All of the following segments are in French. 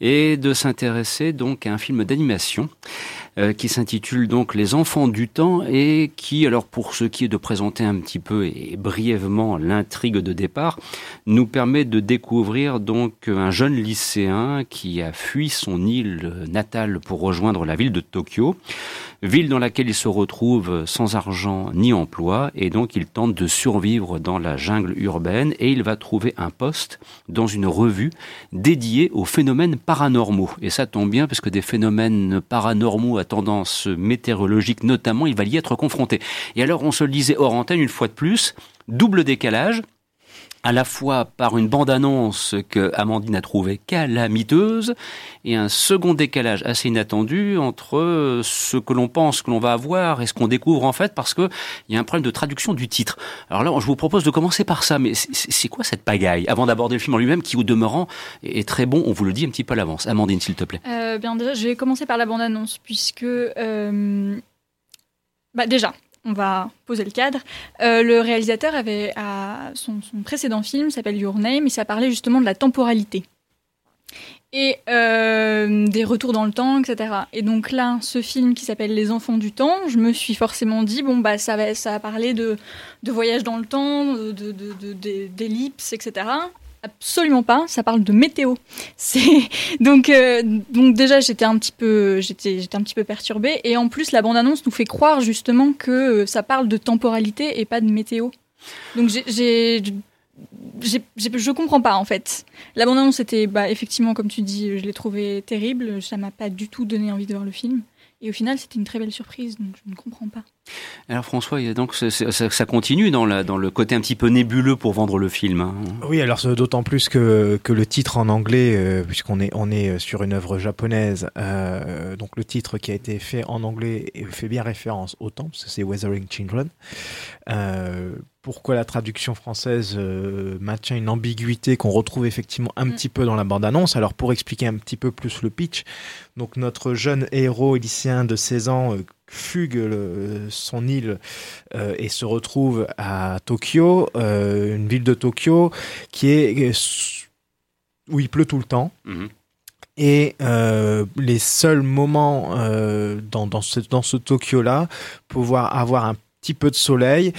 et de s'intéresser donc à un film d'animation euh, qui s'intitule donc Les enfants du temps et qui, alors pour ce qui est de présenter un petit peu et brièvement l'intrigue de départ, nous permet de découvrir donc un jeune lycéen qui a fui son île natale pour rejoindre la ville de Tokyo, ville dans laquelle il se retrouve sans argent ni emploi et donc il tente de survivre dans la jungle urbaine et il va trouver un poste dans une revue dédiée aux phénomènes paranormaux. Et ça tombe bien parce que des phénomènes paranormaux tendance météorologique notamment, il va y être confronté. Et alors on se le disait hors antenne une fois de plus, double décalage, à la fois par une bande-annonce que Amandine a trouvée calamiteuse et un second décalage assez inattendu entre ce que l'on pense que l'on va avoir et ce qu'on découvre en fait parce que il y a un problème de traduction du titre. Alors là, je vous propose de commencer par ça, mais c'est quoi cette pagaille avant d'aborder le film en lui-même qui au demeurant est très bon, on vous le dit un petit peu à l'avance. Amandine, s'il te plaît. Euh, bien déjà, je vais commencer par la bande-annonce puisque euh, bah déjà, on va poser le cadre. Euh, le réalisateur avait son, précédent film s'appelle Your Name et ça parlait justement de la temporalité et euh, des retours dans le temps, etc. Et donc là, ce film qui s'appelle Les Enfants du Temps, je me suis forcément dit bon bah ça va, ça parler de, de voyage dans le temps, de, etc. Absolument pas. Ça parle de météo. Donc euh, donc déjà j'étais un petit peu un petit peu perturbée et en plus la bande annonce nous fait croire justement que euh, ça parle de temporalité et pas de météo. Donc je comprends pas en fait. La bande annonce était bah effectivement comme tu dis je l'ai trouvé terrible. Ça m'a pas du tout donné envie de voir le film. Et au final, c'était une très belle surprise, donc je ne comprends pas. Alors François, donc ça, continue dans, la, dans, le côté un petit peu nébuleux pour vendre le film. Hein. Oui, alors d'autant plus que, que, le titre en anglais, euh, puisqu'on est, on est sur une œuvre japonaise, euh, donc le titre qui a été fait en anglais fait bien référence au temps, parce que c'est Weathering Children. Euh, pourquoi la traduction française euh, maintient une ambiguïté qu'on retrouve effectivement un mm. petit peu dans la bande-annonce. Alors pour expliquer un petit peu plus le pitch, donc notre jeune héros lycéen de 16 ans euh, fugue son île euh, et se retrouve à Tokyo, une ville de Tokyo qui est où il pleut tout le temps. Mm-hmm. Et les seuls moments dans, dans ce, dans ce Tokyo-là, pouvoir avoir un petit peu de soleil.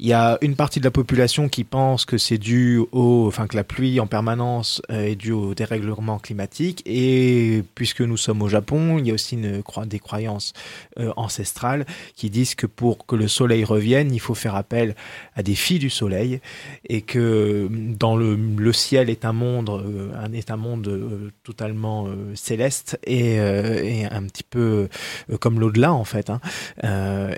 Il y a une partie de la population qui pense que c'est dû au, enfin que la pluie en permanence euh, est due au dérèglement climatique. Et puisque nous sommes au Japon, il y a aussi des croyances euh, ancestrales qui disent que pour que le soleil revienne, il faut faire appel à des filles du soleil et que dans le, ciel est un monde, euh, est un monde totalement céleste et, et, un petit peu comme l'au-delà en fait. Hein.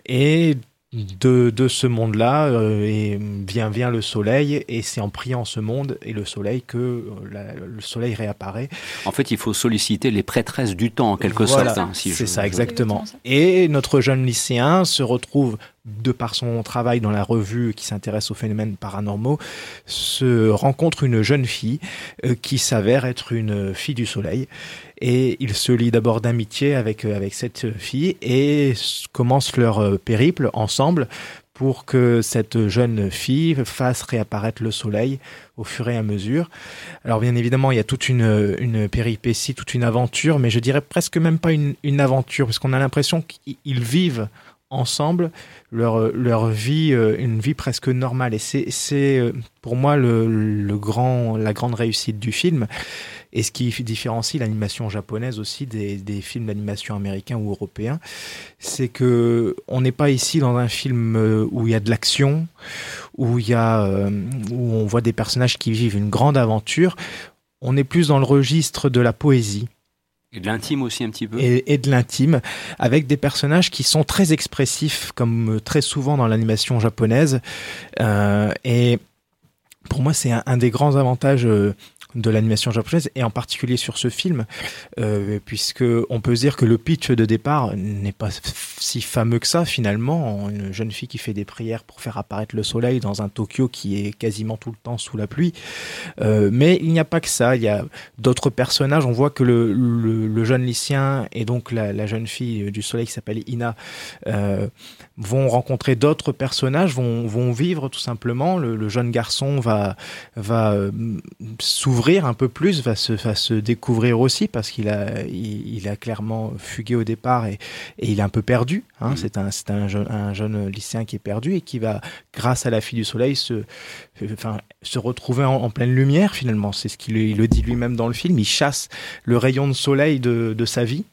et de, de ce monde-là euh, et vient, vient le soleil et c'est en priant ce monde et le soleil que euh, le soleil réapparaît. En fait, il faut solliciter les prêtresses du temps en quelque sorte. Hein, si c'est ça, exactement. Et notre jeune lycéen se retrouve de par son travail dans la revue qui s'intéresse aux phénomènes paranormaux, se rencontre une jeune fille euh, qui s'avère être une fille du soleil. Et il se lie d'abord d'amitié avec, euh, avec cette fille et commencent leur euh, périple ensemble pour que cette jeune fille fasse réapparaître le soleil au fur et à mesure. Alors bien évidemment, il y a toute une, une péripétie, toute une aventure, mais je dirais presque même pas une, une aventure, parce qu'on a l'impression qu'ils vivent ensemble leur, leur vie, euh, une vie presque normale. Et c'est, euh, pour moi le, le, grand, la grande réussite du film. Et ce qui différencie l'animation japonaise aussi des, des films d'animation américains ou européens, c'est que on n'est pas ici dans un film euh, où il y a de l'action, où où on voit des personnages qui vivent une grande aventure. On est plus dans le registre de la poésie et de l'intime aussi un petit peu. Et, de l'intime, avec des personnages qui sont très expressifs, comme très souvent dans l'animation japonaise. Euh, et pour moi, c'est un, des grands avantages euh, de l'animation japonaise et en particulier sur ce film, euh, puisque on peut dire que le pitch de départ n'est pas si fameux que ça finalement. Une jeune fille qui fait des prières pour faire apparaître le soleil dans un Tokyo qui est quasiment tout le temps sous la pluie. Euh, mais il n'y a pas que ça. Il y a d'autres personnages. On voit que le, le, jeune lycéen et donc la, jeune fille du soleil qui s'appelle Ina euh, vont rencontrer d'autres personnages, vont, vont vivre tout simplement. Le, le jeune garçon va va euh, s'ouvrir s'ouvrir un peu plus, va se, va se découvrir aussi parce qu'il a, il, a clairement fugué au départ et, et il est un peu perdu. Hein. Mm. C'est un, c'est un, jeune, un jeune lycéen qui est perdu et qui va, grâce à la fille du soleil, se, enfin, se retrouver en, pleine lumière finalement. C'est ce qu'il il le dit lui-même dans le film. Il chasse le rayon de soleil de, de sa vie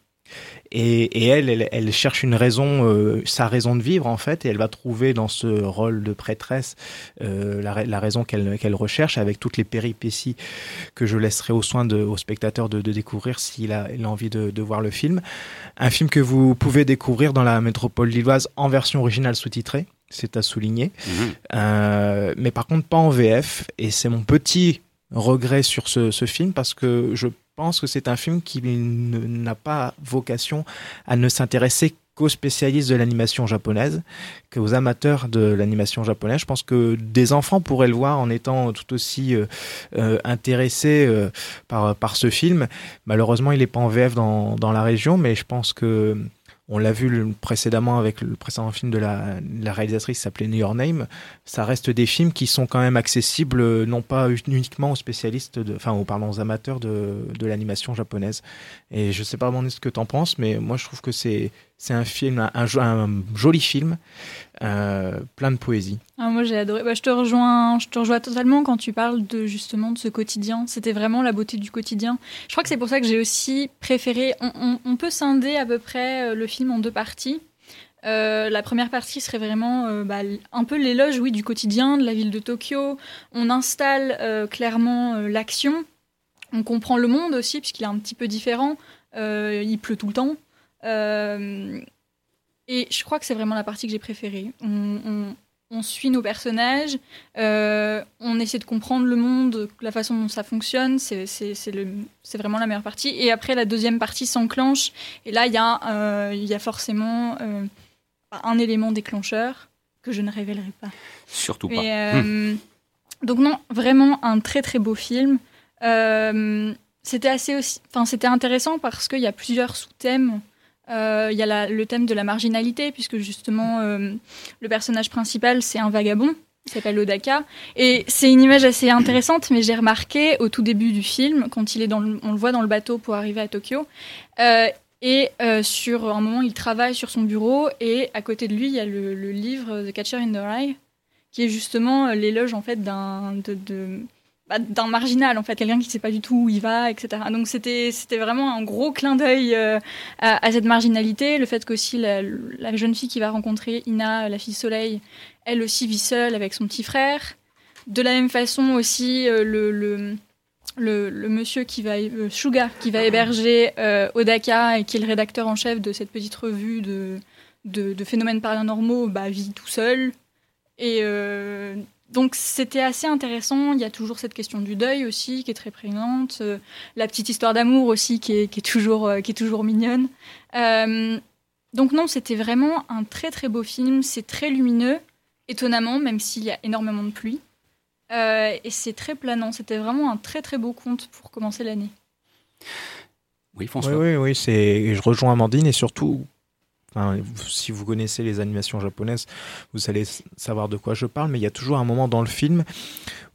et, et elle, elle, elle, cherche une raison, euh, sa raison de vivre en fait, et elle va trouver dans ce rôle de prêtresse euh, la, la, raison qu'elle recherche, avec toutes les péripéties que je laisserai au soin de, au spectateur de, de découvrir s'il a, il a envie de, de, voir le film. Un film que vous pouvez découvrir dans la métropole lilloise en version originale sous-titrée, c'est à souligner, mmh. euh, mais par contre pas en VF, et c'est mon petit regret sur ce, ce film parce que je pense que c'est un film qui n'a pas vocation à ne s'intéresser qu'aux spécialistes de l'animation japonaise, qu'aux amateurs de l'animation japonaise. Je pense que des enfants pourraient le voir en étant tout aussi euh, euh intéressés euh, par, par ce film. Malheureusement, il n'est pas en VF dans, dans la région, mais je pense que on l'a vu précédemment avec le précédent film de la, réalisatrice qui s'appelait New Your Name. Ça reste des films qui sont quand même accessibles, euh, non pas uniquement aux spécialistes, de, enfin, aux, pardon, amateurs de, l'animation japonaise. Et je sais pas vraiment ce que tu en penses, mais moi je trouve que c'est c'est un film, un, joli film, euh, plein de poésie. Ah, moi j'ai adoré. Bah, je te rejoins, je te rejoins totalement quand tu parles de justement de ce quotidien. C'était vraiment la beauté du quotidien. Je crois que c'est pour ça que j'ai aussi préféré. On, peut scinder à peu près euh, le film en deux parties. Euh, la première partie serait vraiment bah, un peu l'éloge, oui, du quotidien de la ville de Tokyo. On installe clairement l'action. On comprend le monde aussi puisqu'il est un petit peu différent. il pleut tout le temps. Euh, et je crois que c'est vraiment la partie que j'ai préférée. On, suit nos personnages, euh, on essaie de comprendre le monde, la façon dont ça fonctionne, c'est vraiment la meilleure partie. Et après, la deuxième partie s'enclenche, et là, il y, euh, y, a forcément un élément déclencheur que je ne révélerai pas. Surtout pas. Hum. Donc non, vraiment un très très beau film. c'était assez aussi, enfin c'était intéressant parce qu'il y a plusieurs sous-thèmes euh, il y a le thème de la marginalité, puisque justement, euh, le personnage principal, c'est un vagabond. Il s'appelle Odaka. Et c'est une image assez intéressante, mais j'ai remarqué au tout début du film, quand il est dans on le voit dans le bateau pour arriver à Tokyo, euh, et sur un moment, il travaille sur son bureau, et à côté de lui, il y a le, livre The Catcher in the Rye, qui est justement l'éloge en fait d'un de bah, d'un marginal en fait, quelqu'un qui ne sait pas du tout où il va, etc. Donc c'était vraiment un gros clin d'œil euh, à, cette marginalité, le fait qu'aussi la, la, jeune fille qui va rencontrer Ina, la fille Soleil, elle aussi vit seule avec son petit frère. De la même façon aussi euh, le, le le, monsieur qui va, euh, Shuga, qui va héberger Odaka et qui est le rédacteur en chef de cette petite revue de, de, de phénomènes paranormaux, bah, vit tout seul. Et donc c'était assez intéressant. Il y a toujours cette question du deuil aussi qui est très prégnante. Euh, la petite histoire d'amour aussi qui est, toujours, euh, qui est toujours mignonne. Euh, donc non, c'était vraiment un très très beau film. C'est très lumineux, étonnamment, même s'il y a énormément de pluie. et c'est très planant. C'était vraiment un très très beau conte pour commencer l'année. Oui, François. Oui, oui, oui. Je rejoins Amandine et surtout si vous connaissez les animations japonaises, vous allez savoir de quoi je parle, mais il y a toujours un moment dans le film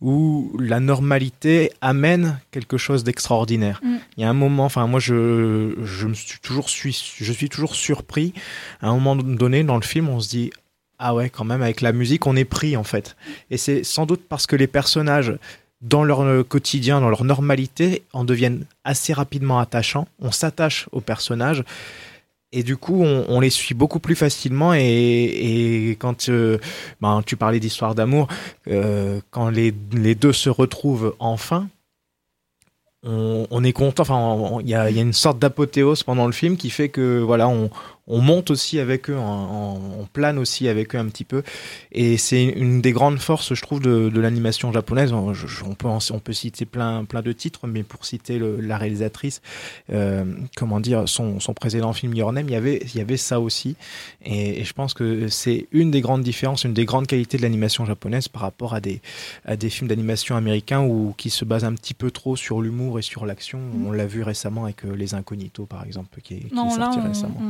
où la normalité amène quelque chose d'extraordinaire. Mm. Il y a un moment, enfin moi je, je me suis toujours suis, je suis toujours surpris. À un moment donné dans le film, on se dit ah ouais quand même avec la musique on est pris en fait. Et c'est sans doute parce que les personnages dans leur quotidien, dans leur normalité, en deviennent assez rapidement attachants. On s'attache aux personnages et du coup, on, les suit beaucoup plus facilement. Et, quand euh, ben, tu parlais d'histoire d'amour, euh, quand les, les, deux se retrouvent enfin, on, est content. Enfin, il y a, y a, une sorte d'apothéose pendant le film qui fait que voilà, on, on monte aussi avec eux, on, plane aussi avec eux un petit peu. Et c'est une des grandes forces, je trouve, de, l'animation japonaise. On, peut, on peut citer plein, plein de titres, mais pour citer la réalisatrice, euh, comment dire, son, son précédent film Your Name, il y avait, il y avait ça aussi. Et, je pense que c'est une des grandes différences, une des grandes qualités de l'animation japonaise par rapport à des, à des films d'animation américains ou qui se basent un petit peu trop sur l'humour et sur l'action. On l'a vu récemment avec euh, Les Incognitos, par exemple, qui, qui est sorti récemment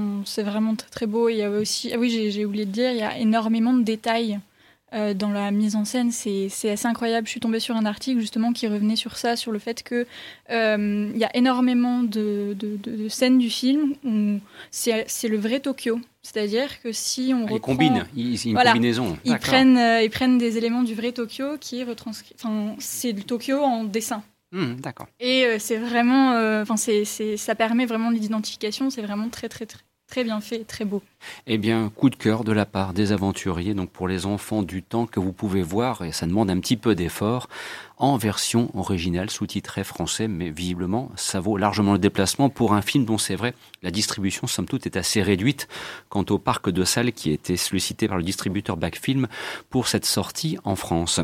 vraiment très, très beau. Il y avait aussi, ah oui, j'ai oublié de dire, il y a énormément de détails. euh, dans la mise en scène, c'est assez incroyable. Je suis tombée sur un article justement qui revenait sur ça, sur le fait que euh, il y a énormément de, de, scènes du film où c'est le vrai Tokyo. C'est-à-dire que si on ah, reprend... Ils combinent, ils, une combinaison. Ils prennent, ils prennent des éléments du vrai Tokyo qui est retranscrit... Enfin, c'est le Tokyo en dessin. Mmh, d'accord. Et c'est vraiment... Enfin, c'est ça permet vraiment l'identification. C'est vraiment très, très, très Très bien fait, très beau. Eh bien, coup de cœur de la part des aventuriers, donc pour les enfants du temps que vous pouvez voir, et ça demande un petit peu d'effort, en version originale, sous-titrée français, mais visiblement, ça vaut largement le déplacement pour un film dont c'est vrai, la distribution, somme toute, est assez réduite quant au parc de salles qui a été sollicité par le distributeur Backfilm pour cette sortie en France.